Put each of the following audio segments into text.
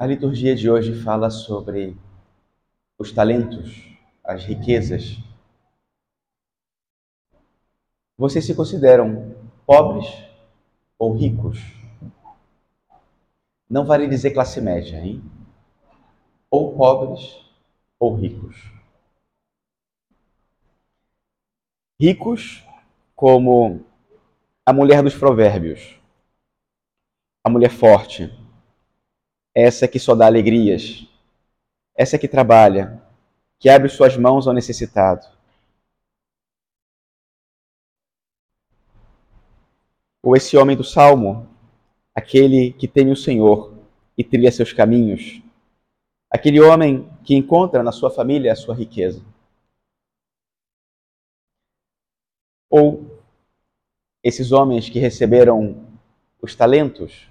A liturgia de hoje fala sobre os talentos, as riquezas. Vocês se consideram pobres ou ricos? Não vale dizer classe média, hein? Ou pobres ou ricos. Ricos como a mulher dos provérbios, a mulher forte, essa que só dá alegrias, essa que trabalha, que abre suas mãos ao necessitado. Ou esse homem do salmo, aquele que teme o Senhor e trilha seus caminhos, aquele homem que encontra na sua família a sua riqueza. Ou esses homens que receberam os talentos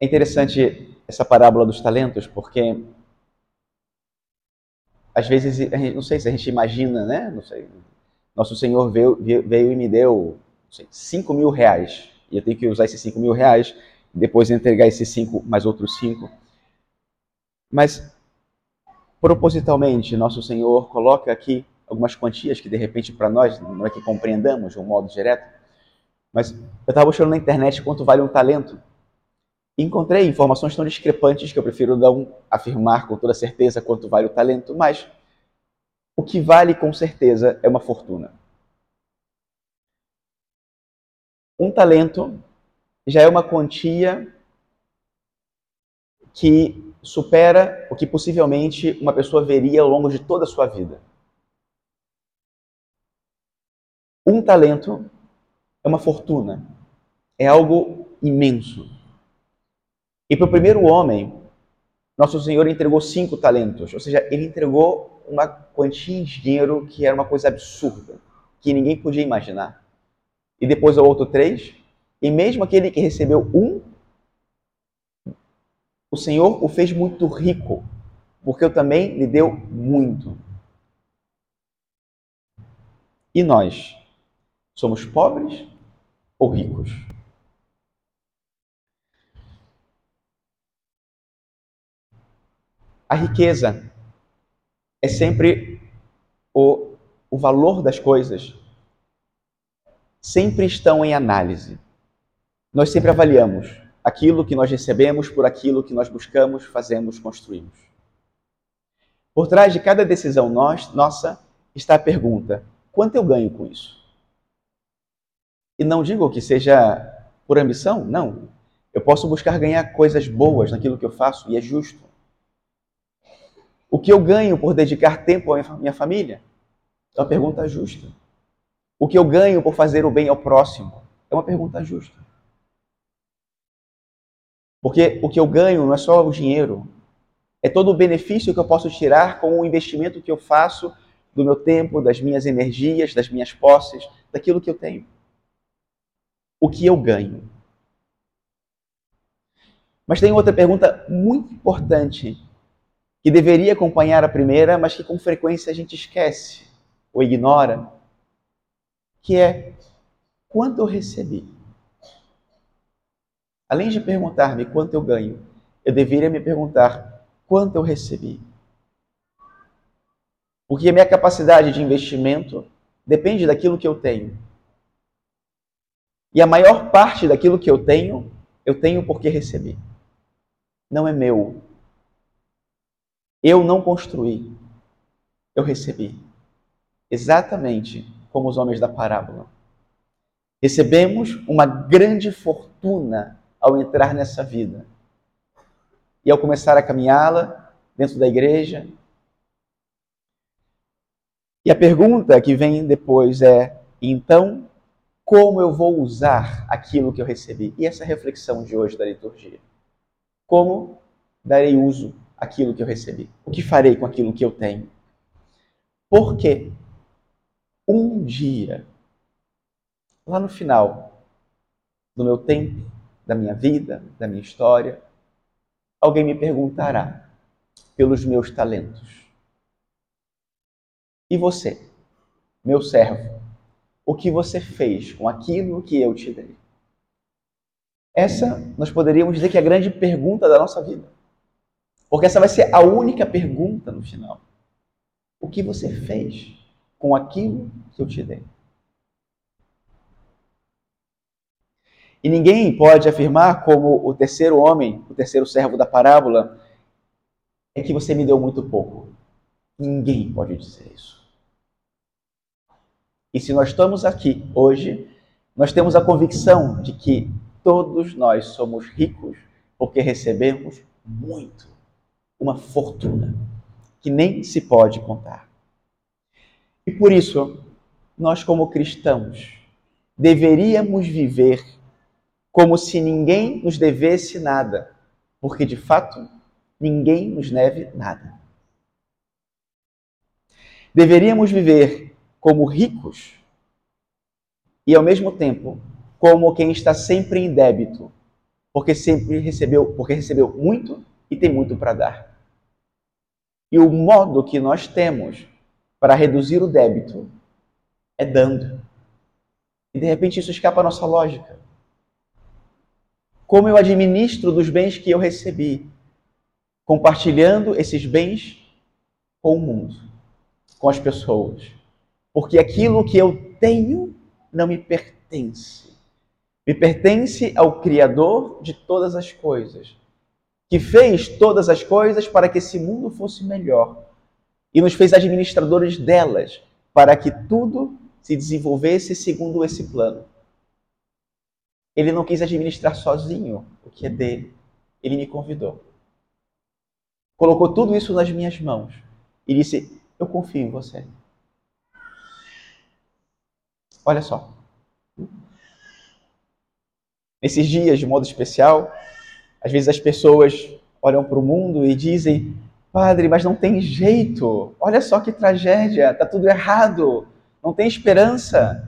É interessante essa parábola dos talentos, porque às vezes, não sei se a gente imagina, né? Não sei. Nosso Senhor veio, veio e me deu sei, 5 mil reais. E eu tenho que usar esses 5 mil reais, depois entregar esses 5 mais outros 5. Mas, propositalmente, Nosso Senhor coloca aqui algumas quantias que, de repente, para nós, não é que compreendamos de um modo direto, mas eu estava buscando na internet quanto vale um talento encontrei informações tão discrepantes que eu prefiro não afirmar com toda certeza quanto vale o talento, mas o que vale com certeza é uma fortuna. Um talento já é uma quantia que supera o que possivelmente uma pessoa veria ao longo de toda a sua vida. Um talento é uma fortuna, é algo imenso. E para o primeiro homem, nosso Senhor entregou cinco talentos, ou seja, ele entregou uma quantia de dinheiro que era uma coisa absurda, que ninguém podia imaginar. E depois ao outro três, e mesmo aquele que recebeu um, o Senhor o fez muito rico, porque eu também lhe deu muito. E nós, somos pobres ou ricos? A riqueza é sempre o, o valor das coisas, sempre estão em análise. Nós sempre avaliamos aquilo que nós recebemos por aquilo que nós buscamos, fazemos, construímos. Por trás de cada decisão nós, nossa está a pergunta: quanto eu ganho com isso? E não digo que seja por ambição, não. Eu posso buscar ganhar coisas boas naquilo que eu faço e é justo. O que eu ganho por dedicar tempo à minha família? É uma pergunta justa. O que eu ganho por fazer o bem ao próximo? É uma pergunta justa. Porque o que eu ganho não é só o dinheiro, é todo o benefício que eu posso tirar com o investimento que eu faço do meu tempo, das minhas energias, das minhas posses, daquilo que eu tenho. O que eu ganho? Mas tem outra pergunta muito importante que deveria acompanhar a primeira, mas que com frequência a gente esquece ou ignora, que é quanto eu recebi. Além de perguntar-me quanto eu ganho, eu deveria me perguntar quanto eu recebi. Porque a minha capacidade de investimento depende daquilo que eu tenho. E a maior parte daquilo que eu tenho, eu tenho porque recebi. Não é meu, eu não construí, eu recebi. Exatamente como os homens da parábola. Recebemos uma grande fortuna ao entrar nessa vida. E ao começar a caminhá-la dentro da igreja. E a pergunta que vem depois é: então, como eu vou usar aquilo que eu recebi? E essa reflexão de hoje da liturgia. Como darei uso aquilo que eu recebi? O que farei com aquilo que eu tenho? Porque um dia, lá no final do meu tempo, da minha vida, da minha história, alguém me perguntará pelos meus talentos. E você, meu servo, o que você fez com aquilo que eu te dei? essa nós poderíamos dizer que é a grande pergunta da nossa vida. Porque essa vai ser a única pergunta no final. O que você fez com aquilo que eu te dei? E ninguém pode afirmar, como o terceiro homem, o terceiro servo da parábola, é que você me deu muito pouco. Ninguém pode dizer isso. E se nós estamos aqui hoje, nós temos a convicção de que todos nós somos ricos porque recebemos muito, uma fortuna que nem se pode contar. E por isso, nós, como cristãos, deveríamos viver como se ninguém nos devesse nada, porque de fato ninguém nos deve nada. Deveríamos viver como ricos e ao mesmo tempo como quem está sempre em débito, porque sempre recebeu, porque recebeu muito e tem muito para dar. E o modo que nós temos para reduzir o débito é dando. E de repente isso escapa à nossa lógica como eu administro dos bens que eu recebi, compartilhando esses bens com o mundo, com as pessoas. Porque aquilo que eu tenho não me pertence. Me pertence ao Criador de todas as coisas, que fez todas as coisas para que esse mundo fosse melhor e nos fez administradores delas, para que tudo se desenvolvesse segundo esse plano. Ele não quis administrar sozinho o que é dele. Ele me convidou. Colocou tudo isso nas minhas mãos e disse: Eu confio em você. Olha só. Nesses dias, de modo especial, às vezes as pessoas olham para o mundo e dizem: Padre, mas não tem jeito. Olha só que tragédia. Está tudo errado. Não tem esperança.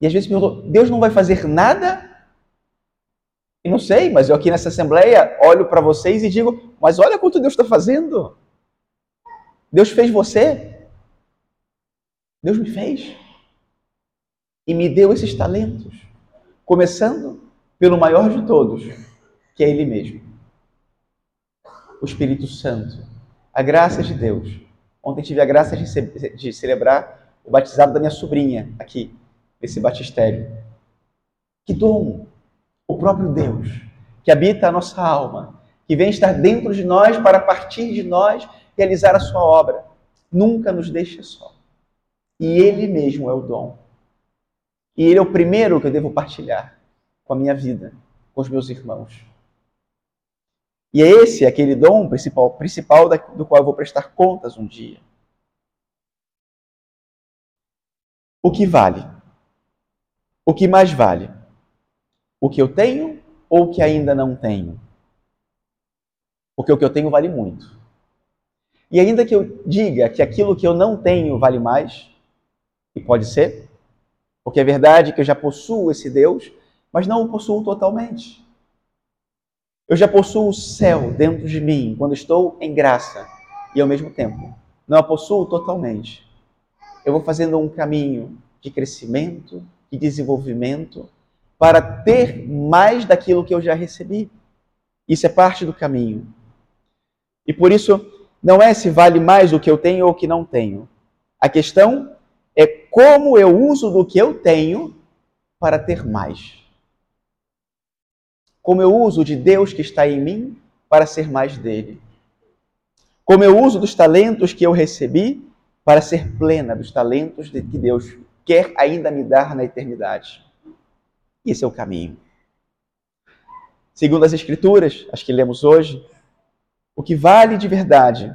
E às vezes perguntou: Deus não vai fazer nada? E não sei, mas eu aqui nessa assembleia olho para vocês e digo: Mas olha quanto Deus está fazendo. Deus fez você. Deus me fez. E me deu esses talentos. Começando pelo maior de todos, que é Ele mesmo. O Espírito Santo. A graça de Deus. Ontem tive a graça de, ce de celebrar o batizado da minha sobrinha aqui esse batistério. Que dom! O próprio Deus, que habita a nossa alma, que vem estar dentro de nós para, partir de nós, realizar a sua obra. Nunca nos deixa só. E Ele mesmo é o dom. E Ele é o primeiro que eu devo partilhar com a minha vida, com os meus irmãos. E é esse aquele dom principal, principal do qual eu vou prestar contas um dia. O que vale? O que mais vale? O que eu tenho ou o que ainda não tenho? Porque o que eu tenho vale muito. E ainda que eu diga que aquilo que eu não tenho vale mais, e pode ser, porque é verdade que eu já possuo esse Deus, mas não o possuo totalmente. Eu já possuo o céu dentro de mim quando estou em graça, e ao mesmo tempo não a possuo totalmente. Eu vou fazendo um caminho de crescimento, e desenvolvimento para ter mais daquilo que eu já recebi. Isso é parte do caminho. E por isso, não é se vale mais o que eu tenho ou o que não tenho. A questão é como eu uso do que eu tenho para ter mais. Como eu uso de Deus que está em mim para ser mais dele. Como eu uso dos talentos que eu recebi para ser plena dos talentos que Deus quer ainda me dar na eternidade. Esse é o caminho. Segundo as Escrituras, as que lemos hoje, o que vale de verdade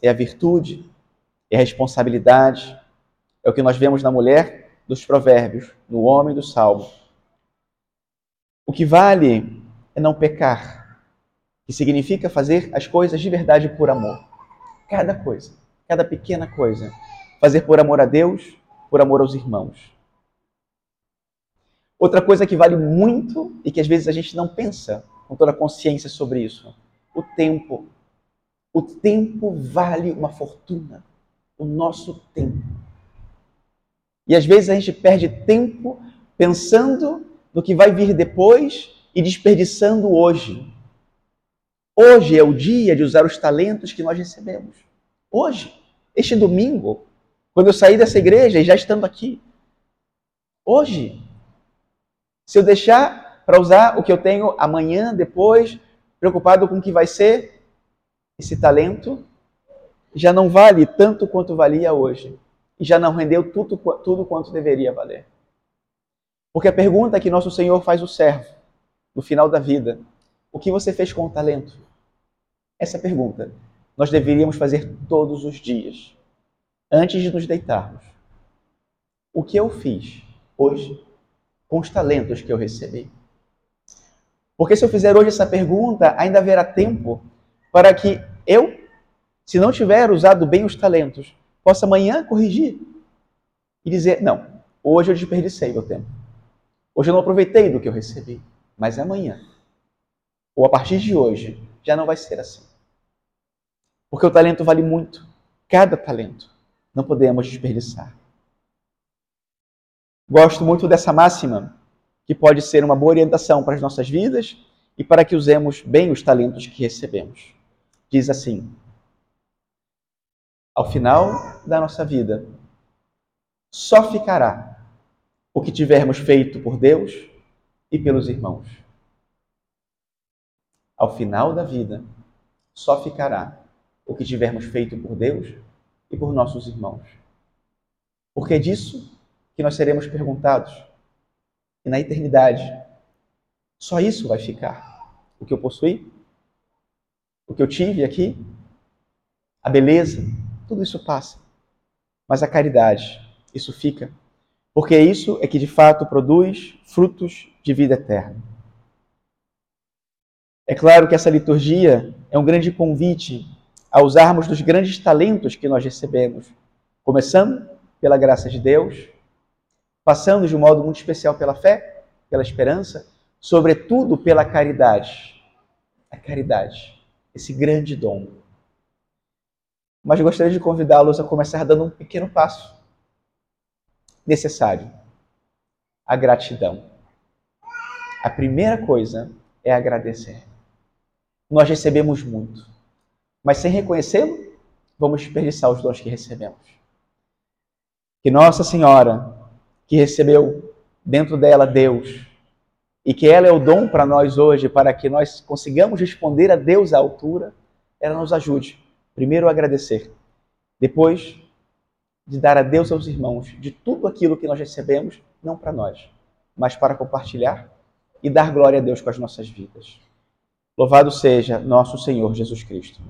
é a virtude, é a responsabilidade, é o que nós vemos na mulher dos provérbios, no homem do salmo. O que vale é não pecar, que significa fazer as coisas de verdade por amor. Cada coisa, cada pequena coisa. Fazer por amor a Deus por amor aos irmãos. Outra coisa que vale muito e que às vezes a gente não pensa com toda a consciência sobre isso: o tempo. O tempo vale uma fortuna. O nosso tempo. E às vezes a gente perde tempo pensando no que vai vir depois e desperdiçando hoje. Hoje é o dia de usar os talentos que nós recebemos. Hoje, este domingo, quando eu sair dessa igreja e já estando aqui. Hoje, se eu deixar para usar o que eu tenho amanhã, depois, preocupado com o que vai ser, esse talento já não vale tanto quanto valia hoje. E já não rendeu tudo, tudo quanto deveria valer. Porque a pergunta que nosso Senhor faz o servo, no final da vida, o que você fez com o talento? Essa pergunta nós deveríamos fazer todos os dias, antes de nos deitarmos. O que eu fiz hoje com os talentos que eu recebi? Porque se eu fizer hoje essa pergunta, ainda haverá tempo para que eu, se não tiver usado bem os talentos, possa amanhã corrigir e dizer: não, hoje eu desperdicei meu tempo. Hoje eu não aproveitei do que eu recebi, mas amanhã, ou a partir de hoje, já não vai ser assim. Porque o talento vale muito, cada talento. Não podemos desperdiçar. Gosto muito dessa máxima, que pode ser uma boa orientação para as nossas vidas e para que usemos bem os talentos que recebemos. Diz assim: Ao final da nossa vida, só ficará o que tivermos feito por Deus e pelos irmãos. Ao final da vida, só ficará o que tivermos feito por Deus e por nossos irmãos. Porque é disso que nós seremos perguntados. E na eternidade, só isso vai ficar. O que eu possuí, o que eu tive aqui, a beleza, tudo isso passa. Mas a caridade, isso fica porque isso é que de fato produz frutos de vida eterna. É claro que essa liturgia é um grande convite a usarmos dos grandes talentos que nós recebemos, começando pela graça de Deus, passando de um modo muito especial pela fé, pela esperança, sobretudo pela caridade. A caridade, esse grande dom. Mas gostaria de convidá-los a começar dando um pequeno passo necessário? A gratidão. A primeira coisa é agradecer. Nós recebemos muito, mas sem reconhecê-lo, vamos desperdiçar os dons que recebemos. Que Nossa Senhora, que recebeu dentro dela Deus, e que ela é o dom para nós hoje, para que nós consigamos responder a Deus à altura, ela nos ajude. Primeiro, agradecer. Depois, de dar a Deus aos irmãos de tudo aquilo que nós recebemos, não para nós, mas para compartilhar e dar glória a Deus com as nossas vidas. Louvado seja nosso Senhor Jesus Cristo.